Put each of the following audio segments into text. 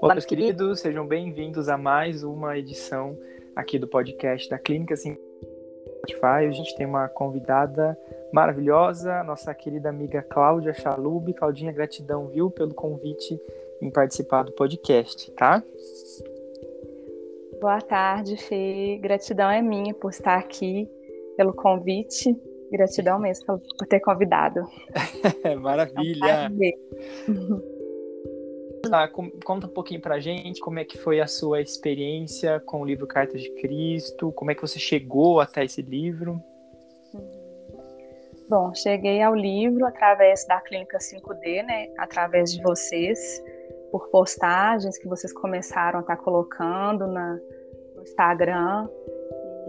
Olá, meus queridos, sejam bem-vindos a mais uma edição aqui do podcast da Clínica Spotify. A gente tem uma convidada maravilhosa, nossa querida amiga Cláudia Chalub. Claudinha, gratidão, viu, pelo convite em participar do podcast, tá? Boa tarde, Fê. Gratidão é minha por estar aqui, pelo convite. Gratidão mesmo por ter convidado. Maravilha! É um ah, conta um pouquinho pra gente como é que foi a sua experiência com o livro Cartas de Cristo, como é que você chegou até esse livro. Bom, cheguei ao livro através da Clínica 5D, né, através de vocês, por postagens que vocês começaram a estar tá colocando na, no Instagram,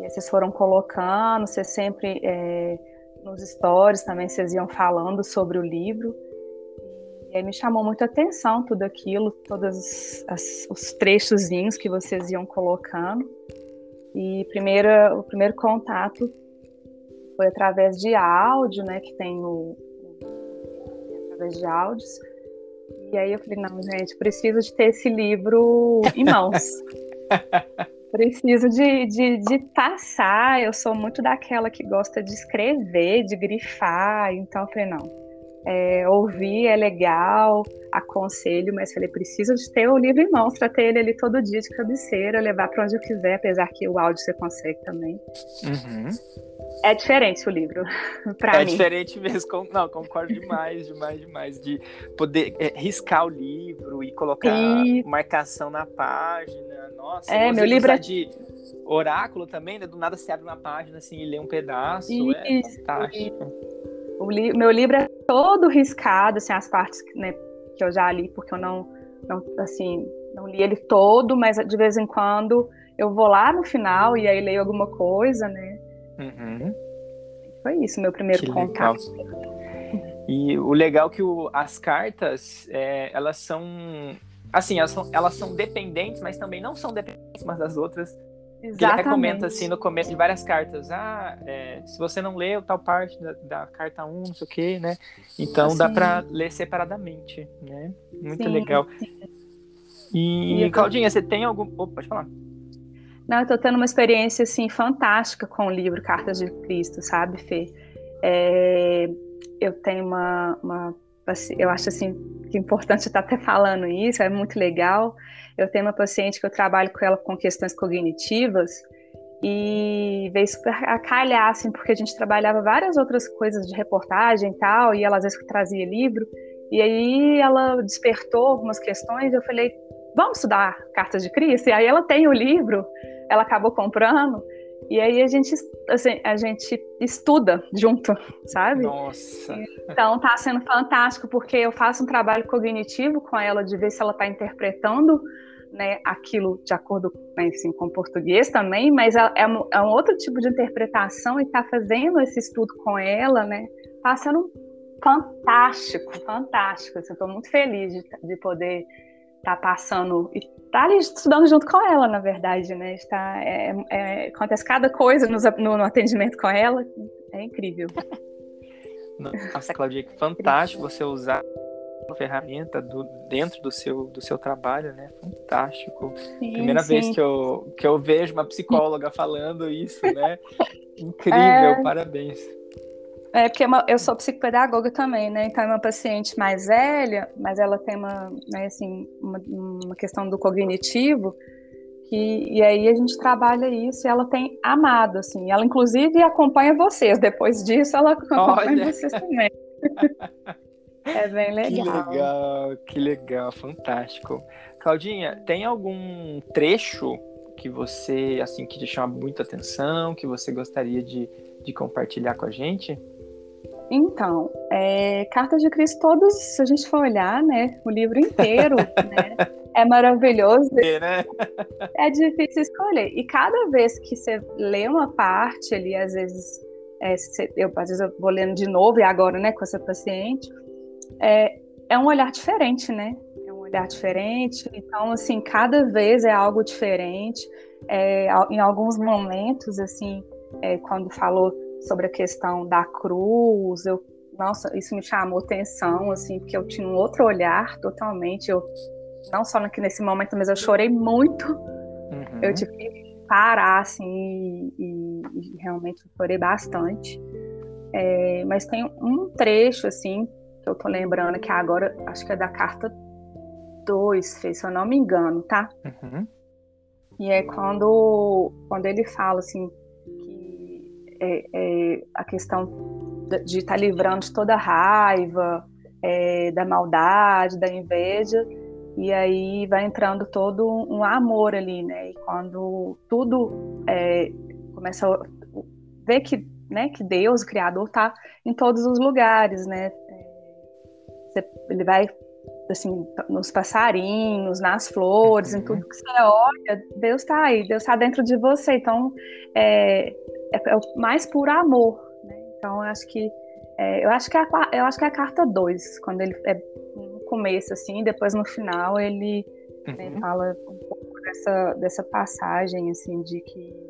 vocês foram colocando, vocês sempre, é, nos stories também, vocês iam falando sobre o livro, e aí me chamou muito a atenção tudo aquilo, todos as, os trechozinhos que vocês iam colocando. E primeira, o primeiro contato foi através de áudio, né, que tem o, através de áudios. E aí eu falei, não, gente, preciso de ter esse livro em mãos. preciso de, de, de, passar. Eu sou muito daquela que gosta de escrever, de grifar. Então eu falei, não, é, ouvir é legal, aconselho, mas falei, preciso de ter o livro em mãos para ter ele ali todo dia de cabeceira, levar para onde eu quiser, apesar que o áudio você consegue também. Uhum. É diferente o livro, para é mim. É diferente mesmo, não, concordo demais, demais, demais, de poder é, riscar o livro e colocar e... marcação na página, nossa. É, meu livro é... de oráculo também, né? do nada se abre uma página assim e lê um pedaço, é Isso, é fantástico. O li meu livro é todo riscado, assim, as partes né, que eu já li, porque eu não, não, assim, não li ele todo, mas de vez em quando eu vou lá no final e aí leio alguma coisa, né? Uhum. Foi isso, meu primeiro que contato. Legal. E o legal é que o, as cartas, é, elas são assim, elas são, elas são dependentes, mas também não são dependentes umas das outras. Exatamente. Ele comenta assim no começo de várias cartas, ah, é, se você não leu tal parte da, da carta 1, não sei o quê, né? Então dá para ler separadamente, né? Muito sim, legal. Sim. E, e Claudinha, você tem algum. Opa, pode falar. Não, eu tô tendo uma experiência assim fantástica com o livro Cartas de Cristo, sabe, Fê? É, eu tenho uma, uma eu acho assim que é importante estar até falando isso, é muito legal. Eu tenho uma paciente que eu trabalho com ela com questões cognitivas e veio super a calhar, assim, porque a gente trabalhava várias outras coisas de reportagem e tal, e ela às vezes trazia livro, e aí ela despertou algumas questões, eu falei, vamos estudar Cartas de Cristo? E aí ela tem o livro, ela acabou comprando, e aí a gente, assim, a gente estuda junto, sabe? Nossa! Então tá sendo fantástico, porque eu faço um trabalho cognitivo com ela, de ver se ela está interpretando né, aquilo de acordo assim, com o português também, mas é, é, um, é um outro tipo de interpretação e tá fazendo esse estudo com ela, né? Tá sendo fantástico, fantástico. Assim, Estou muito feliz de, de poder estar tá passando e estar tá ali estudando junto com ela, na verdade, né? Está, é, é, acontece cada coisa no, no, no, atendimento com ela, é incrível. Nossa, Claudia, que fantástico você usar uma ferramenta do, dentro do seu, do seu trabalho, né? Fantástico. Sim, Primeira sim. vez que eu, que eu vejo uma psicóloga falando isso, né? Incrível, é... parabéns. É porque eu sou psicopedagoga também, né? Então é uma paciente mais velha, mas ela tem uma, né, assim, uma, uma questão do cognitivo, que, e aí a gente trabalha isso e ela tem amado, assim. Ela, inclusive, acompanha vocês. Depois disso, ela acompanha Olha. vocês também. É bem legal. Que legal, que legal, fantástico. Claudinha, tem algum trecho que você, assim, que te chama muita atenção, que você gostaria de, de compartilhar com a gente? Então, é, Cartas de Cristo, todos, se a gente for olhar, né, o livro inteiro, né, é maravilhoso. É, né? é difícil escolher. E cada vez que você lê uma parte ali, às vezes, é, eu, às vezes eu vou lendo de novo, e agora, né, com essa paciente, é, é um olhar diferente, né? É um olhar diferente. Então, assim, cada vez é algo diferente. É, em alguns momentos, assim, é, quando falou sobre a questão da cruz, eu nossa, isso me chamou atenção, assim, porque eu tinha um outro olhar totalmente. Eu, não só nesse momento, mas eu chorei muito. Uhum. Eu tive que parar, assim, e, e, realmente chorei bastante. É, mas tem um trecho, assim, que eu tô lembrando, que agora, acho que é da carta 2, se eu não me engano, tá? Uhum. E é quando, quando ele fala, assim, é, é a questão de estar tá livrando de toda a raiva, é, da maldade, da inveja, e aí vai entrando todo um amor ali, né? E quando tudo é, começa a ver que, né, que Deus, o Criador, está em todos os lugares, né? É, ele vai assim, nos passarinhos, nas flores, uhum. em tudo que você olha, Deus está aí, Deus está dentro de você. Então, é, é, é, mais puro amor, então, eu acho que é, eu acho que é a, eu acho que é a carta 2, quando ele é no começo, assim, depois no final ele, uhum. né, fala um pouco dessa, dessa passagem, assim, de que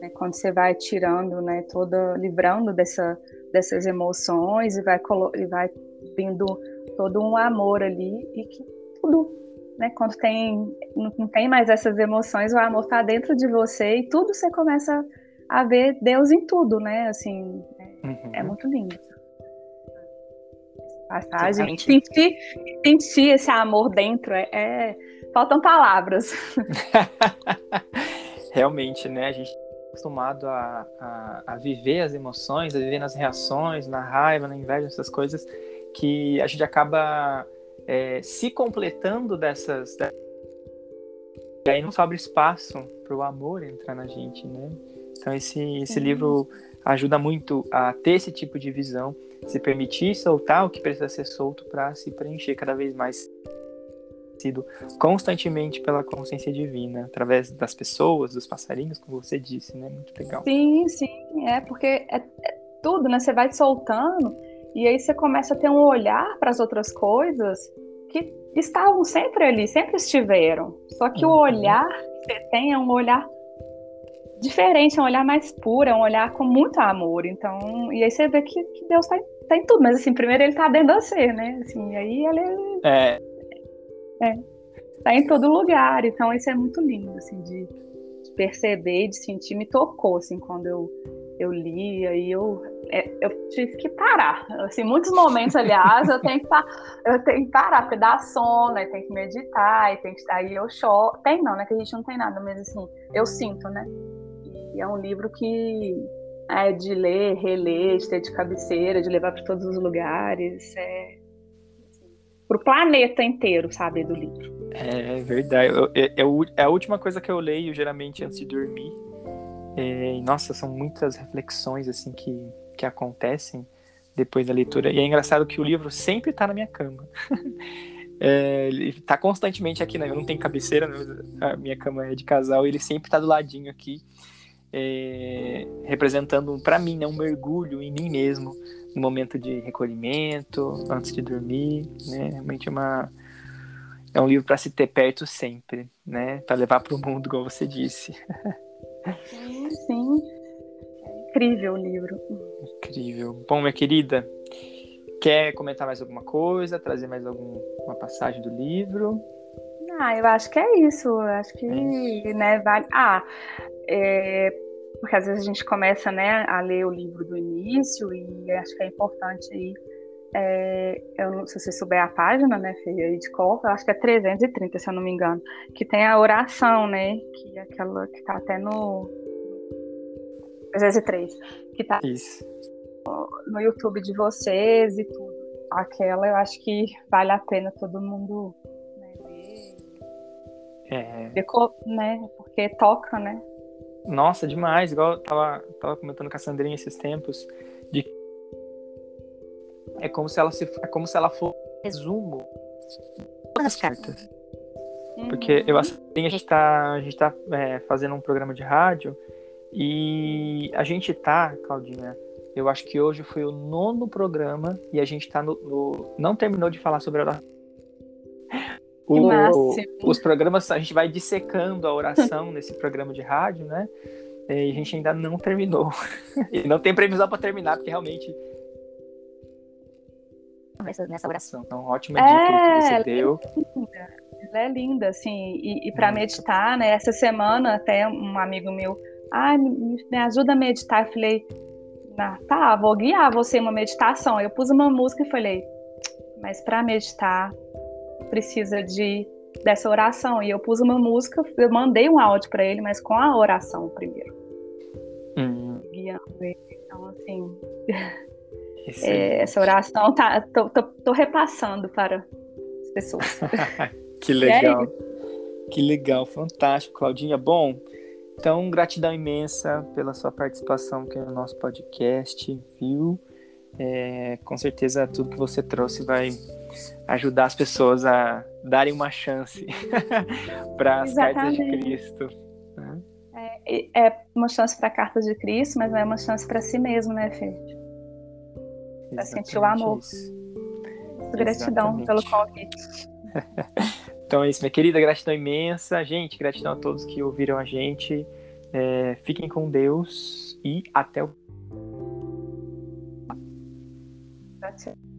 né, quando você vai tirando, né, toda, livrando dessa, dessas emoções e vai, e vai vindo todo um amor ali e que tudo, né, quando tem, não tem mais essas emoções, o amor está dentro de você e tudo você começa a ver Deus em tudo, né, assim, Uhum. É muito lindo. Passagem. Sentir, sentir esse amor dentro é, é... faltam palavras. Realmente, né? A gente é acostumado a, a, a, viver as emoções, a viver nas reações, na raiva, na inveja, essas coisas, que a gente acaba é, se completando dessas. E aí não sobra espaço para o amor entrar na gente, né? Então esse, esse livro ajuda muito a ter esse tipo de visão, se permitir soltar o que precisa ser solto para se preencher cada vez mais sido constantemente pela consciência divina, através das pessoas, dos passarinhos, como você disse, né? Muito legal. Sim, sim, é porque é, é tudo, né? Você vai soltando e aí você começa a ter um olhar para as outras coisas que estavam sempre ali, sempre estiveram. Só que uhum. o olhar que você tem é um olhar diferente, é um olhar mais puro, é um olhar com muito amor. Então, e aí você vê que, que Deus está em, tá em, tudo, mas assim, primeiro ele está dentro de você, né? Assim, aí ele é. é tá em todo lugar. Então, isso é muito lindo, assim, de, de perceber, de sentir, me tocou, assim, quando eu, eu li, aí eu, é, eu tive que parar. Assim, muitos momentos, aliás, eu tenho que, eu tenho que parar, porque dá sono, aí tem que meditar, aí, tem que, aí eu choro. Tem não, né? Que a gente não tem nada, mas assim, eu sinto, né? E é um livro que é de ler, reler, de ter de cabeceira, de levar para todos os lugares. É para o planeta inteiro, sabe, do livro. É verdade. É, é, é, a última coisa que eu leio geralmente antes de dormir. É, nossa, são muitas reflexões assim que, que acontecem depois da leitura. E é engraçado que o livro sempre está na minha cama. É, ele está constantemente aqui, né? Eu não tenho cabeceira, né? a minha cama é de casal, ele sempre está do ladinho aqui é, representando para mim né, um mergulho em mim mesmo no momento de recolhimento, antes de dormir, né? Realmente é uma é um livro para se ter perto sempre, né? Para levar para o mundo, como você disse. Sim, sim. É incrível o livro. Incrível. Bom, minha querida, quer comentar mais alguma coisa, trazer mais alguma passagem do livro? Ah, eu acho que é isso. Eu acho que, é né, vale. Ah, é, porque às vezes a gente começa né, a ler o livro do início e acho que é importante aí. É, eu não sei se você souber a página, né, Fê, de cor, eu acho que é 330, se eu não me engano, que tem a oração, né, que é aquela que tá até no 303, que tá Isso. No, YouTube de vocês e tudo. Aquela eu acho que vale a pena todo mundo né, ver. É. Né, porque toca, né, nossa, demais. Igual eu tava, tava comentando com a Sandrinha esses tempos, de é como se ela se é como se ela fosse resumo das cartas. Uhum. Porque eu a Sandrinha, a gente tá, a gente tá é, fazendo um programa de rádio e a gente tá, Claudinha, eu acho que hoje foi o nono programa e a gente tá no, no não terminou de falar sobre a oração o, os programas, a gente vai dissecando a oração nesse programa de rádio, né? E a gente ainda não terminou. e não tem previsão para terminar, porque realmente nessa, oração. Então, ótima dica é, que você é deu. Linda. Ela é linda, assim, e, e para meditar, né? Essa semana até um amigo meu, ah, me, me ajuda a meditar. Eu falei, ah, tá, vou guiar você uma meditação. Eu pus uma música e falei, mas para meditar precisa de dessa oração. E eu pus uma música, eu mandei um áudio para ele, mas com a oração primeiro. Hum. Então, assim, é, essa oração tá, tô, tô, tô, repassando para as pessoas. que legal. Que legal, fantástico, Claudinha. Bom, então, gratidão imensa pela sua participação aqui no nosso podcast, viu? É, com certeza tudo que você trouxe vai ajudar as pessoas a darem uma chance para as cartas de Cristo. Né? É, é, uma chance para a carta de Cristo, mas é uma chance para si mesmo, né, Fê? Para sentir o amor. Isso. Gratidão Exatamente. pelo convite. então é isso, minha querida, gratidão imensa. Gente, gratidão a todos que ouviram a gente. É, fiquem com Deus e até o. Gratidão.